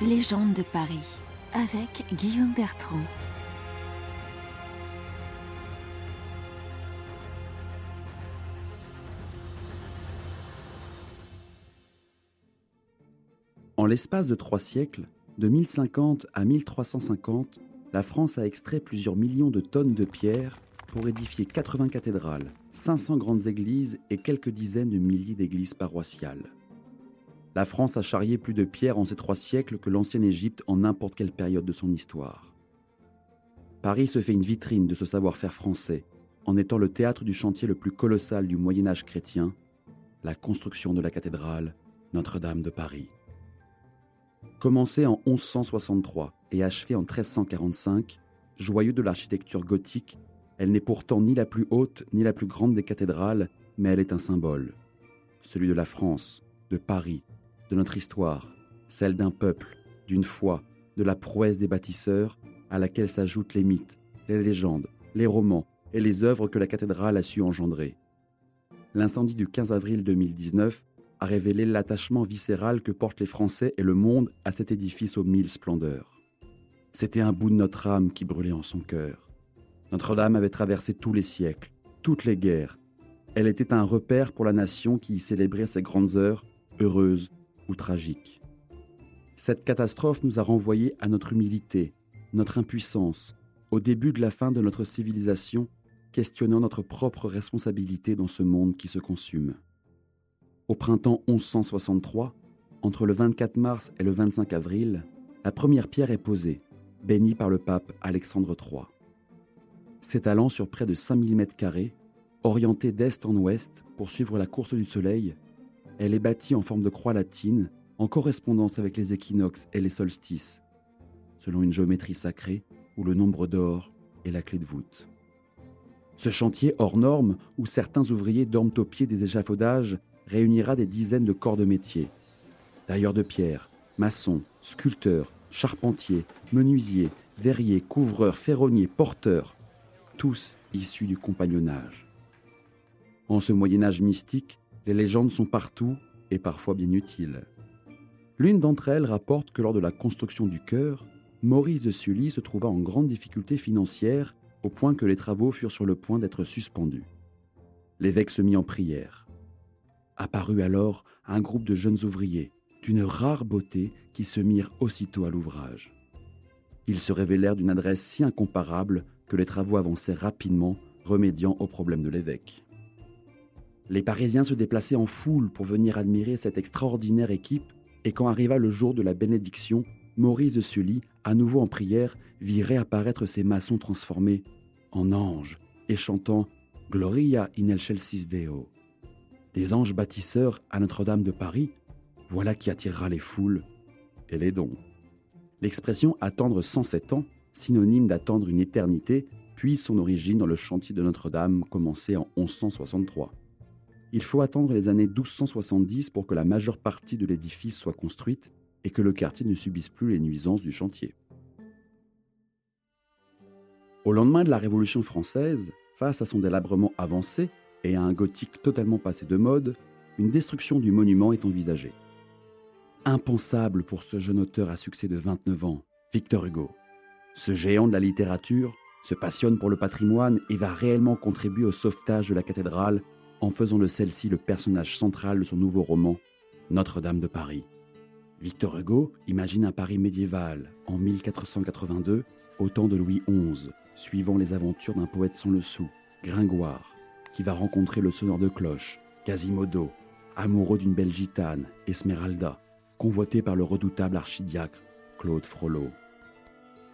Légende de Paris avec Guillaume Bertrand. En l'espace de trois siècles, de 1050 à 1350, la France a extrait plusieurs millions de tonnes de pierres pour édifier 80 cathédrales, 500 grandes églises et quelques dizaines de milliers d'églises paroissiales. La France a charrié plus de pierres en ces trois siècles que l'ancienne Égypte en n'importe quelle période de son histoire. Paris se fait une vitrine de ce savoir-faire français en étant le théâtre du chantier le plus colossal du Moyen Âge chrétien, la construction de la cathédrale Notre-Dame de Paris. Commencée en 1163 et achevée en 1345, joyeux de l'architecture gothique, elle n'est pourtant ni la plus haute ni la plus grande des cathédrales, mais elle est un symbole, celui de la France, de Paris, de notre histoire, celle d'un peuple, d'une foi, de la prouesse des bâtisseurs, à laquelle s'ajoutent les mythes, les légendes, les romans et les œuvres que la cathédrale a su engendrer. L'incendie du 15 avril 2019 a révélé l'attachement viscéral que portent les Français et le monde à cet édifice aux mille splendeurs. C'était un bout de notre âme qui brûlait en son cœur. Notre-Dame avait traversé tous les siècles, toutes les guerres. Elle était un repère pour la nation qui y célébrait ses grandes heures, heureuses ou tragique. Cette catastrophe nous a renvoyés à notre humilité, notre impuissance, au début de la fin de notre civilisation, questionnant notre propre responsabilité dans ce monde qui se consume. Au printemps 1163, entre le 24 mars et le 25 avril, la première pierre est posée, bénie par le pape Alexandre III. S'étalant sur près de 5000 mètres carrés, orientée d'est en ouest pour suivre la course du soleil, elle est bâtie en forme de croix latine, en correspondance avec les équinoxes et les solstices, selon une géométrie sacrée où le nombre d'or est la clé de voûte. Ce chantier hors norme, où certains ouvriers dorment au pied des échafaudages, réunira des dizaines de corps de métier. Tailleurs de pierre, maçons, sculpteurs, charpentiers, menuisiers, verriers, couvreurs, ferronniers, porteurs, tous issus du compagnonnage. En ce Moyen Âge mystique, les légendes sont partout et parfois bien utiles. L'une d'entre elles rapporte que lors de la construction du chœur, Maurice de Sully se trouva en grande difficulté financière au point que les travaux furent sur le point d'être suspendus. L'évêque se mit en prière. Apparut alors un groupe de jeunes ouvriers, d'une rare beauté, qui se mirent aussitôt à l'ouvrage. Ils se révélèrent d'une adresse si incomparable que les travaux avançaient rapidement, remédiant au problème de l'évêque. Les Parisiens se déplaçaient en foule pour venir admirer cette extraordinaire équipe, et quand arriva le jour de la bénédiction, Maurice de Sully, à nouveau en prière, vit réapparaître ses maçons transformés en anges et chantant Gloria in excelsis Deo. Des anges bâtisseurs à Notre-Dame de Paris, voilà qui attirera les foules et les dons. L'expression attendre 107 ans, synonyme d'attendre une éternité, puise son origine dans le chantier de Notre-Dame commencé en 1163 il faut attendre les années 1270 pour que la majeure partie de l'édifice soit construite et que le quartier ne subisse plus les nuisances du chantier. Au lendemain de la Révolution française, face à son délabrement avancé et à un gothique totalement passé de mode, une destruction du monument est envisagée. Impensable pour ce jeune auteur à succès de 29 ans, Victor Hugo. Ce géant de la littérature se passionne pour le patrimoine et va réellement contribuer au sauvetage de la cathédrale en faisant de celle-ci le personnage central de son nouveau roman, Notre-Dame de Paris. Victor Hugo imagine un Paris médiéval en 1482, au temps de Louis XI, suivant les aventures d'un poète sans le sou, Gringoire, qui va rencontrer le sonneur de cloche, Quasimodo, amoureux d'une belle gitane, Esmeralda, convoité par le redoutable archidiacre, Claude Frollo.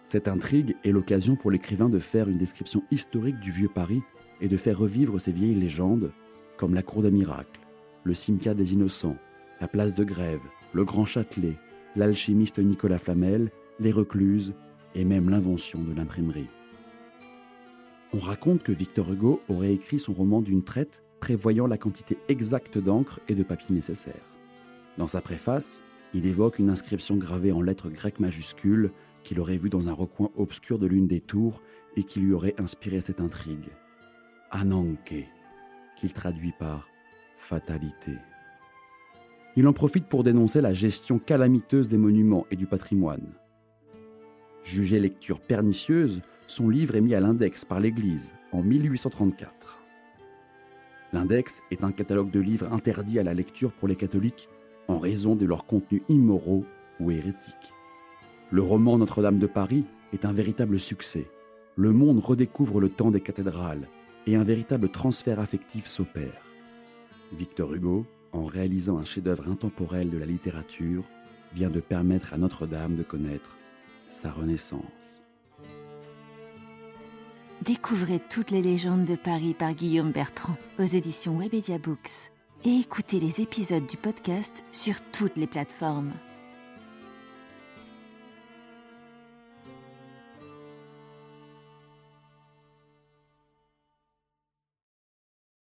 Cette intrigue est l'occasion pour l'écrivain de faire une description historique du vieux Paris et de faire revivre ces vieilles légendes comme la Cour des Miracles, le cimetière des Innocents, la place de Grève, le Grand Châtelet, l'alchimiste Nicolas Flamel, les recluses et même l'invention de l'imprimerie. On raconte que Victor Hugo aurait écrit son roman d'une traite prévoyant la quantité exacte d'encre et de papier nécessaires. Dans sa préface, il évoque une inscription gravée en lettres grecques majuscules qu'il aurait vue dans un recoin obscur de l'une des tours et qui lui aurait inspiré cette intrigue. Ananke, qu'il traduit par fatalité. il en profite pour dénoncer la gestion calamiteuse des monuments et du patrimoine. Jugé lecture pernicieuse, son livre est mis à l'index par l'Église en 1834. L'index est un catalogue de livres interdits à la lecture pour les catholiques en raison de leurs contenus immoraux ou hérétiques. Le roman Notre-Dame de Paris est un véritable succès. Le monde redécouvre le temps des cathédrales et un véritable transfert affectif s'opère. Victor Hugo, en réalisant un chef-d'œuvre intemporel de la littérature, vient de permettre à Notre-Dame de connaître sa renaissance. Découvrez toutes les légendes de Paris par Guillaume Bertrand aux éditions Webedia Books et écoutez les épisodes du podcast sur toutes les plateformes.